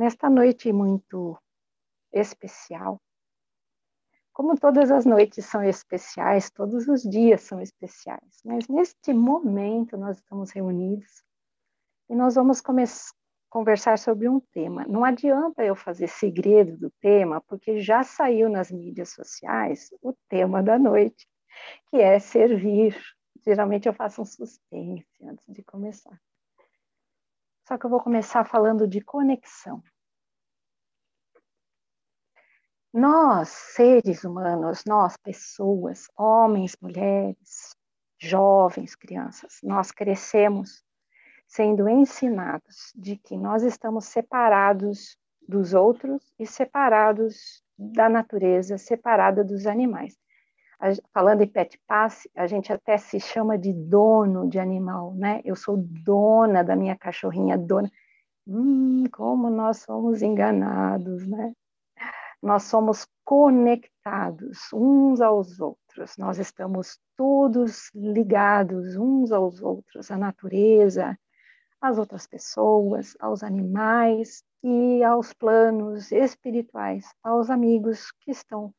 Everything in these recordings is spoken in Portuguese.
nesta noite muito especial. Como todas as noites são especiais, todos os dias são especiais, mas neste momento nós estamos reunidos e nós vamos conversar sobre um tema. Não adianta eu fazer segredo do tema, porque já saiu nas mídias sociais o tema da noite, que é servir. Geralmente eu faço um suspense antes de começar. Só que eu vou começar falando de conexão. Nós, seres humanos, nós, pessoas, homens, mulheres, jovens, crianças, nós crescemos sendo ensinados de que nós estamos separados dos outros e separados da natureza, separados dos animais. Falando em pet pass, a gente até se chama de dono de animal, né? Eu sou dona da minha cachorrinha, dona. Hum, como nós somos enganados, né? nós somos conectados uns aos outros, nós estamos todos ligados uns aos outros, à natureza, às outras pessoas, aos animais e aos planos espirituais, aos amigos que estão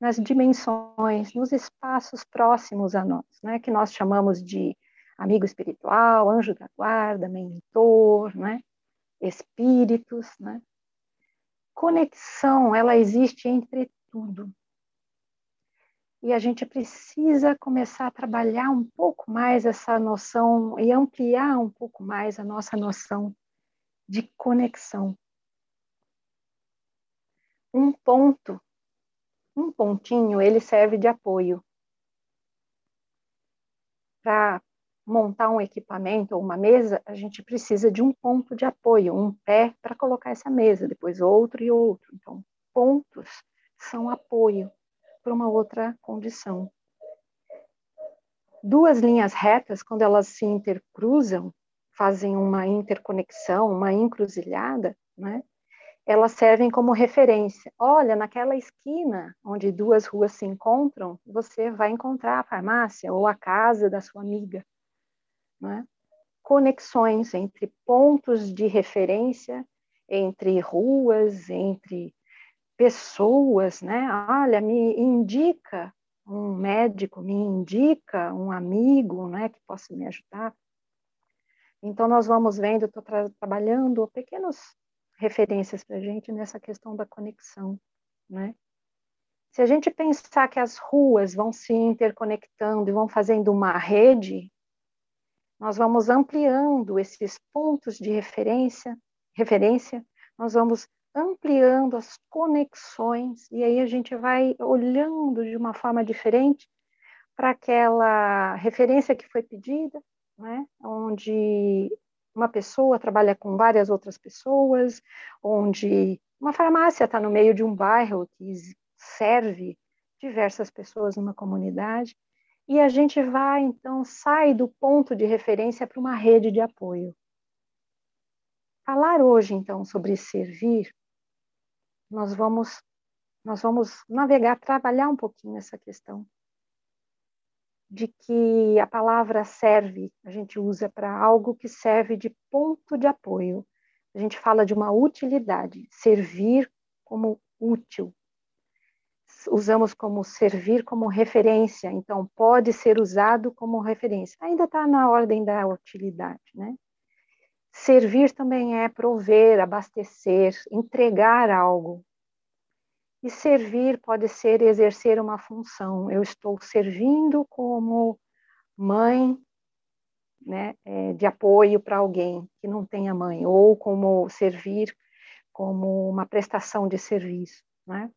nas dimensões, nos espaços próximos a nós, né, que nós chamamos de amigo espiritual, anjo da guarda, mentor, né, espíritos, né, conexão, ela existe entre tudo. E a gente precisa começar a trabalhar um pouco mais essa noção e ampliar um pouco mais a nossa noção de conexão. Um ponto, um pontinho, ele serve de apoio para montar um equipamento ou uma mesa, a gente precisa de um ponto de apoio, um pé para colocar essa mesa, depois outro e outro. Então, pontos são apoio para uma outra condição. Duas linhas retas, quando elas se intercruzam, fazem uma interconexão, uma encruzilhada, né? Elas servem como referência. Olha, naquela esquina onde duas ruas se encontram, você vai encontrar a farmácia ou a casa da sua amiga né? conexões entre pontos de referência, entre ruas, entre pessoas, né? Olha, me indica um médico, me indica um amigo, né, que possa me ajudar. Então nós vamos vendo, estou tra trabalhando pequenas referências para a gente nessa questão da conexão, né? Se a gente pensar que as ruas vão se interconectando e vão fazendo uma rede, nós vamos ampliando esses pontos de referência, referência, nós vamos ampliando as conexões e aí a gente vai olhando de uma forma diferente para aquela referência que foi pedida, né? onde uma pessoa trabalha com várias outras pessoas, onde uma farmácia está no meio de um bairro que serve diversas pessoas numa comunidade. E a gente vai, então, sai do ponto de referência para uma rede de apoio. Falar hoje, então, sobre servir, nós vamos, nós vamos navegar, trabalhar um pouquinho essa questão de que a palavra serve, a gente usa para algo que serve de ponto de apoio. A gente fala de uma utilidade, servir como útil, usamos como servir como referência, então pode ser usado como referência. Ainda está na ordem da utilidade, né? Servir também é prover, abastecer, entregar algo. E servir pode ser exercer uma função. Eu estou servindo como mãe, né, é, de apoio para alguém que não tenha mãe, ou como servir como uma prestação de serviço, né?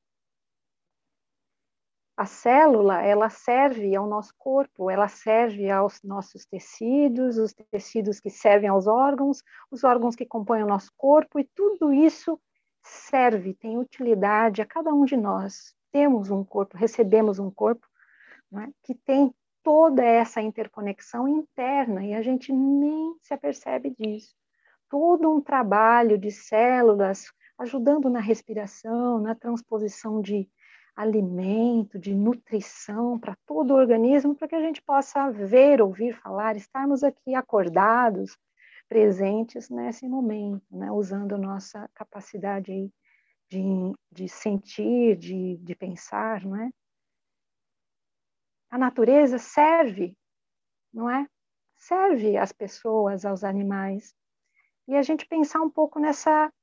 a célula ela serve ao nosso corpo, ela serve aos nossos tecidos, os tecidos que servem aos órgãos, os órgãos que compõem o nosso corpo, e tudo isso serve, tem utilidade a cada um de nós. Temos um corpo, recebemos um corpo é? que tem toda essa interconexão interna e a gente nem se apercebe disso. Todo um trabalho de células ajudando na respiração, na transposição de alimento, de nutrição para todo o organismo, para que a gente possa ver, ouvir falar, estarmos aqui acordados, presentes nesse momento, né? usando nossa capacidade de, de sentir, de, de pensar, não é? A natureza serve, não é? Serve às pessoas, aos animais. E a gente pensar um pouco nessa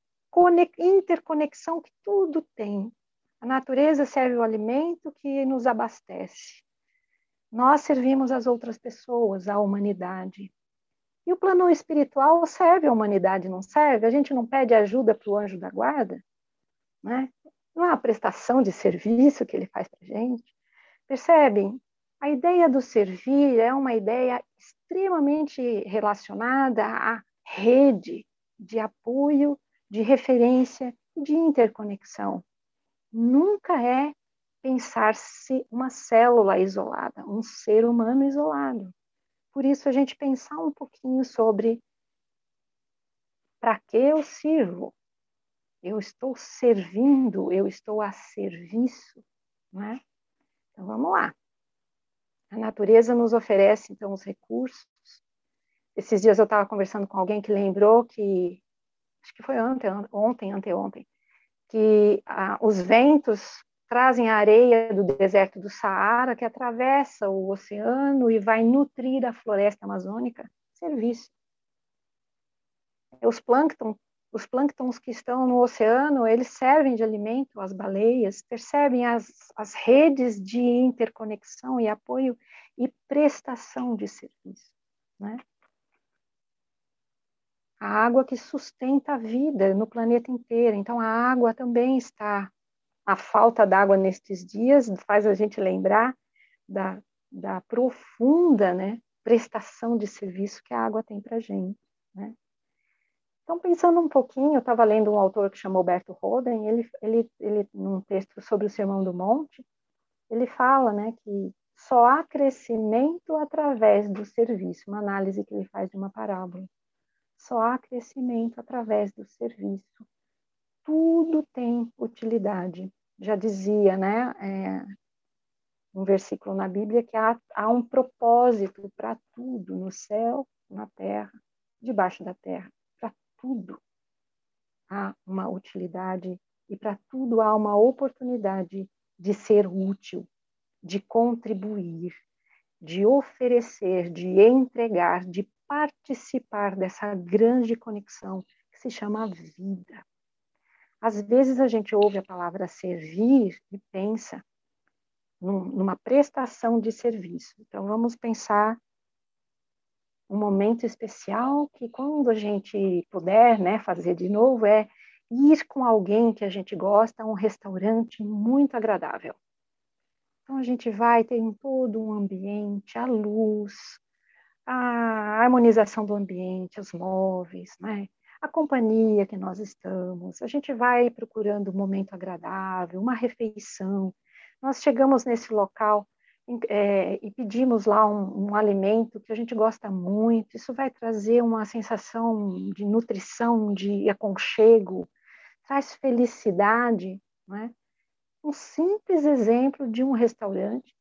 interconexão que tudo tem. A natureza serve o alimento que nos abastece. Nós servimos as outras pessoas, a humanidade. E o plano espiritual serve a humanidade, não serve? A gente não pede ajuda para o anjo da guarda? Né? Não é uma prestação de serviço que ele faz para a gente? Percebem? A ideia do servir é uma ideia extremamente relacionada à rede de apoio, de referência e de interconexão. Nunca é pensar-se uma célula isolada, um ser humano isolado. Por isso, a gente pensar um pouquinho sobre para que eu sirvo? Eu estou servindo, eu estou a serviço, não é? Então, vamos lá. A natureza nos oferece, então, os recursos. Esses dias eu estava conversando com alguém que lembrou que, acho que foi ontem, ontem, anteontem, que ah, os ventos trazem a areia do deserto do Saara, que atravessa o oceano e vai nutrir a floresta amazônica. Serviço. Os plâncton, os plânctons que estão no oceano, eles servem de alimento às baleias, percebem as, as redes de interconexão e apoio e prestação de serviço. Né? a água que sustenta a vida no planeta inteiro. Então, a água também está. A falta d'água nestes dias faz a gente lembrar da, da profunda né, prestação de serviço que a água tem para a gente. Né? Então, pensando um pouquinho, eu estava lendo um autor que chamou Berto Roden, ele, ele, ele, num texto sobre o Sermão do Monte, ele fala né, que só há crescimento através do serviço, uma análise que ele faz de uma parábola só há crescimento através do serviço. Tudo tem utilidade. Já dizia, né, é, um versículo na Bíblia que há, há um propósito para tudo, no céu, na terra, debaixo da terra, para tudo há uma utilidade e para tudo há uma oportunidade de ser útil, de contribuir, de oferecer, de entregar, de participar dessa grande conexão que se chama vida. Às vezes a gente ouve a palavra servir e pensa numa prestação de serviço. Então vamos pensar um momento especial que quando a gente puder, né, fazer de novo é ir com alguém que a gente gosta a um restaurante muito agradável. Então a gente vai ter todo um ambiente, a luz, a harmonização do ambiente, os móveis, né? A companhia que nós estamos, a gente vai procurando um momento agradável, uma refeição. Nós chegamos nesse local é, e pedimos lá um, um, alimento que a gente gosta muito, isso vai trazer uma sensação de nutrição, de aconchego, traz felicidade, né? Um simples exemplo de um restaurante,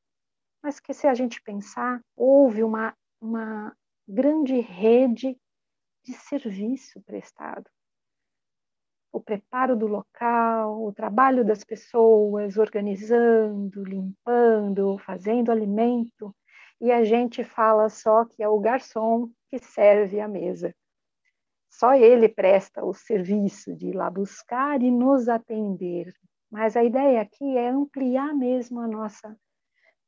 mas que se a gente pensar, houve uma uma grande rede de serviço prestado. O preparo do local, o trabalho das pessoas, organizando, limpando, fazendo alimento, e a gente fala só que é o garçom que serve a mesa. Só ele presta o serviço de ir lá buscar e nos atender. Mas a ideia aqui é ampliar mesmo a nossa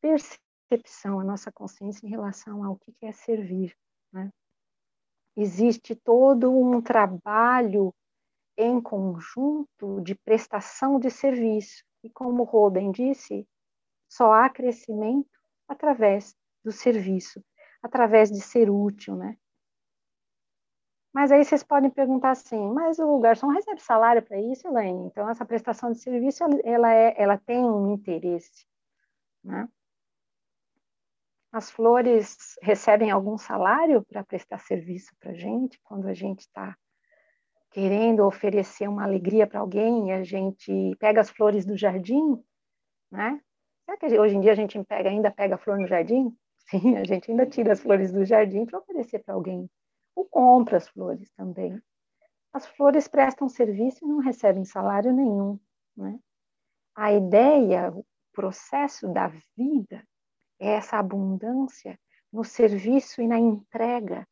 percepção a nossa consciência em relação ao que é servir. Né? Existe todo um trabalho em conjunto de prestação de serviço. E como Roden disse, só há crescimento através do serviço, através de ser útil, né? Mas aí vocês podem perguntar assim, mas o garçom recebe salário para isso, Elaine? Então essa prestação de serviço ela é, ela tem um interesse, né? As flores recebem algum salário para prestar serviço para a gente quando a gente está querendo oferecer uma alegria para alguém a gente pega as flores do jardim, né? Será que hoje em dia a gente pega, ainda pega flor no jardim? Sim, a gente ainda tira as flores do jardim para oferecer para alguém. ou compra as flores também. As flores prestam serviço e não recebem salário nenhum. Né? A ideia, o processo da vida é essa abundância no serviço e na entrega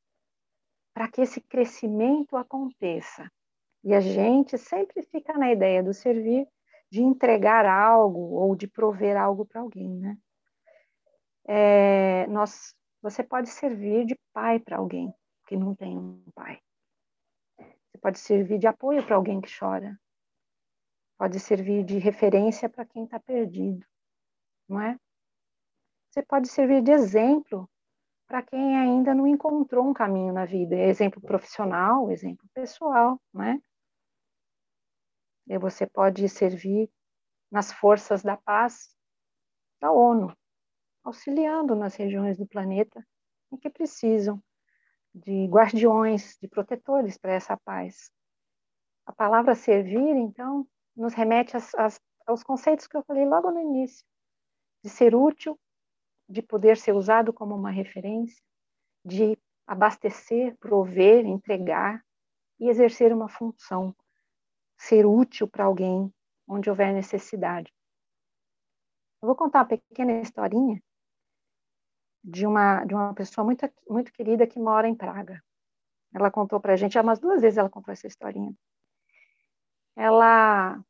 para que esse crescimento aconteça. E a gente sempre fica na ideia do servir, de entregar algo ou de prover algo para alguém, né? É, nós, você pode servir de pai para alguém que não tem um pai. Você pode servir de apoio para alguém que chora. Pode servir de referência para quem está perdido, não é? Você pode servir de exemplo para quem ainda não encontrou um caminho na vida. Exemplo profissional, exemplo pessoal, né? E você pode servir nas forças da paz da ONU, auxiliando nas regiões do planeta em que precisam de guardiões, de protetores para essa paz. A palavra servir, então, nos remete às, às, aos conceitos que eu falei logo no início, de ser útil, de poder ser usado como uma referência, de abastecer, prover, entregar e exercer uma função, ser útil para alguém onde houver necessidade. Eu vou contar uma pequena historinha de uma de uma pessoa muito muito querida que mora em Praga. Ela contou para a gente, já umas duas vezes ela contou essa historinha. Ela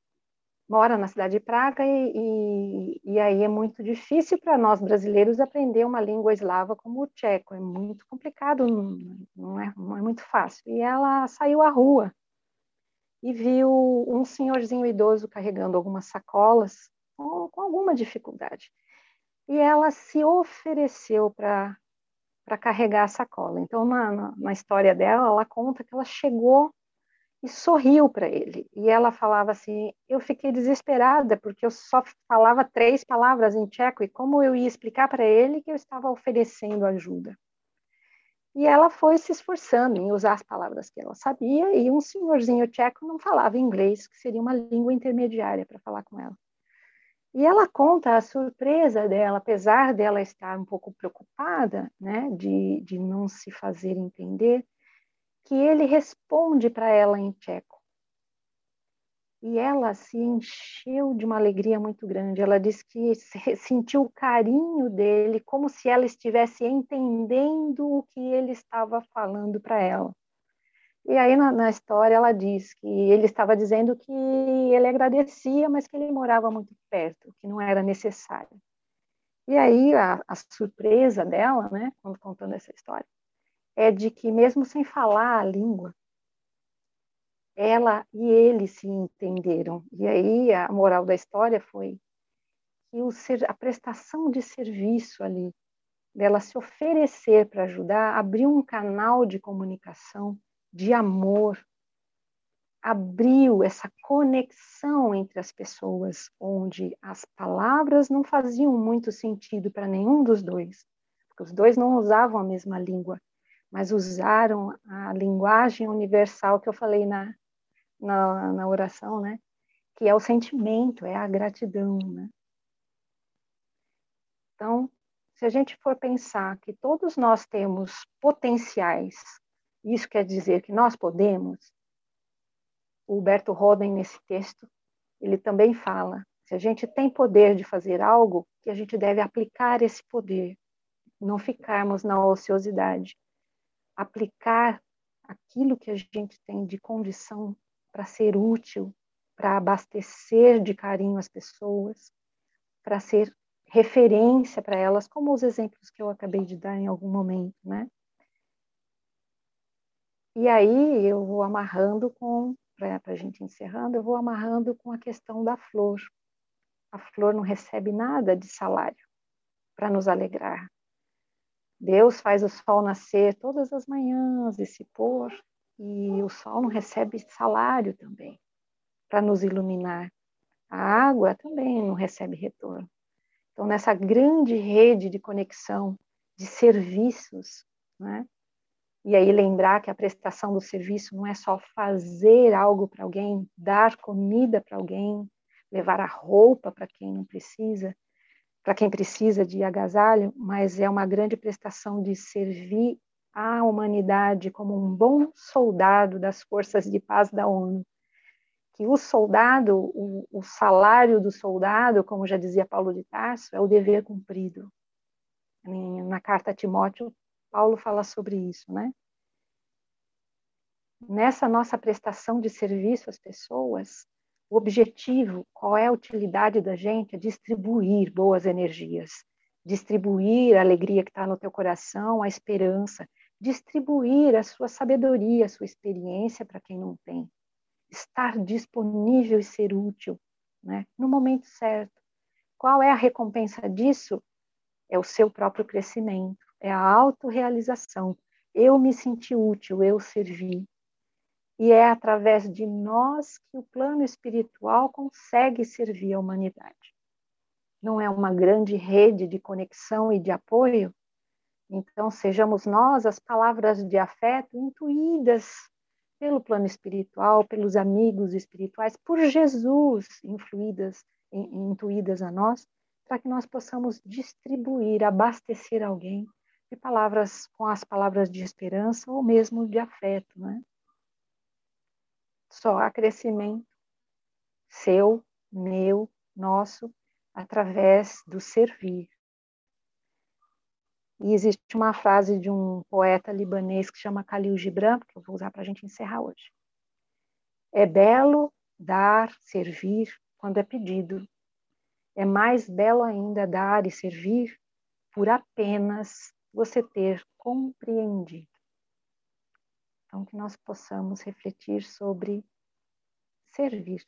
mora na cidade de Praga e, e, e aí é muito difícil para nós brasileiros aprender uma língua eslava como o tcheco. É muito complicado, não é, não é muito fácil. E ela saiu à rua e viu um senhorzinho idoso carregando algumas sacolas com, com alguma dificuldade. E ela se ofereceu para carregar a sacola. Então, na, na, na história dela, ela conta que ela chegou e sorriu para ele. E ela falava assim: Eu fiquei desesperada porque eu só falava três palavras em tcheco e como eu ia explicar para ele que eu estava oferecendo ajuda. E ela foi se esforçando em usar as palavras que ela sabia, e um senhorzinho tcheco não falava inglês, que seria uma língua intermediária para falar com ela. E ela conta a surpresa dela, apesar dela estar um pouco preocupada, né, de, de não se fazer entender, que ele responde para ela em tcheco. E ela se encheu de uma alegria muito grande. Ela disse que sentiu o carinho dele, como se ela estivesse entendendo o que ele estava falando para ela. E aí na, na, história ela diz que ele estava dizendo que ele agradecia, mas que ele morava muito perto, que não era necessário. E aí a, a surpresa dela, né, quando contando essa história, é de que mesmo sem falar a língua, ela e ele se entenderam. E aí a moral da história foi que o ser, a prestação de serviço ali, dela se oferecer para ajudar, abriu um canal de comunicação de amor, abriu essa conexão entre as pessoas, onde as palavras não faziam muito sentido para nenhum dos dois, porque os dois não usavam a mesma língua, mas usaram a linguagem universal que eu falei na, na, na oração, né? Que é o sentimento, é a gratidão, né? Então, se a gente for pensar que todos nós temos potenciais isso quer dizer que nós podemos. O Huberto Roden, nesse texto, ele também fala: se a gente tem poder de fazer algo, que a gente deve aplicar esse poder, não ficarmos na ociosidade. Aplicar aquilo que a gente tem de condição para ser útil, para abastecer de carinho as pessoas, para ser referência para elas, como os exemplos que eu acabei de dar em algum momento, né? E aí eu vou amarrando com, para a gente encerrando, eu vou amarrando com a questão da flor. A flor não recebe nada de salário para nos alegrar. Deus faz o sol nascer todas as manhãs e se pôr, e o sol não recebe salário também para nos iluminar. A água também não recebe retorno. Então, nessa grande rede de conexão, de serviços, né, e aí lembrar que a prestação do serviço não é só fazer algo para alguém, dar comida para alguém, levar a roupa para quem não precisa, para quem precisa de agasalho, mas é uma grande prestação de servir a humanidade como um bom soldado das forças de paz da ONU. Que o soldado, o, o salário do soldado, como já dizia Paulo de Tarso, é o dever cumprido. Na carta a Timóteo, Paulo fala sobre isso, né? Nessa nossa prestação de serviço às pessoas, o objetivo, qual é a utilidade da gente? É distribuir boas energias, distribuir a alegria que está no teu coração, a esperança, distribuir a sua sabedoria, a sua experiência para quem não tem, estar disponível e ser útil, né? No momento certo. Qual é a recompensa disso? É o seu próprio crescimento, é a autorrealização. Eu me senti útil, eu servi. E é através de nós que o plano espiritual consegue servir a humanidade. Não é uma grande rede de conexão e de apoio? Então, sejamos nós as palavras de afeto intuídas pelo plano espiritual, pelos amigos espirituais, por Jesus, influídas, intuídas a nós, para que nós possamos distribuir, abastecer alguém de palavras com as palavras de esperança ou mesmo de afeto, né? Só há crescimento seu, meu, nosso, através do servir. E existe uma frase de um poeta libanês que chama Khalil Gibran, que eu vou usar para a gente encerrar hoje. É belo dar, servir quando é pedido. É mais belo ainda dar e servir por apenas você ter compreendido. Então, que nós possamos refletir sobre servir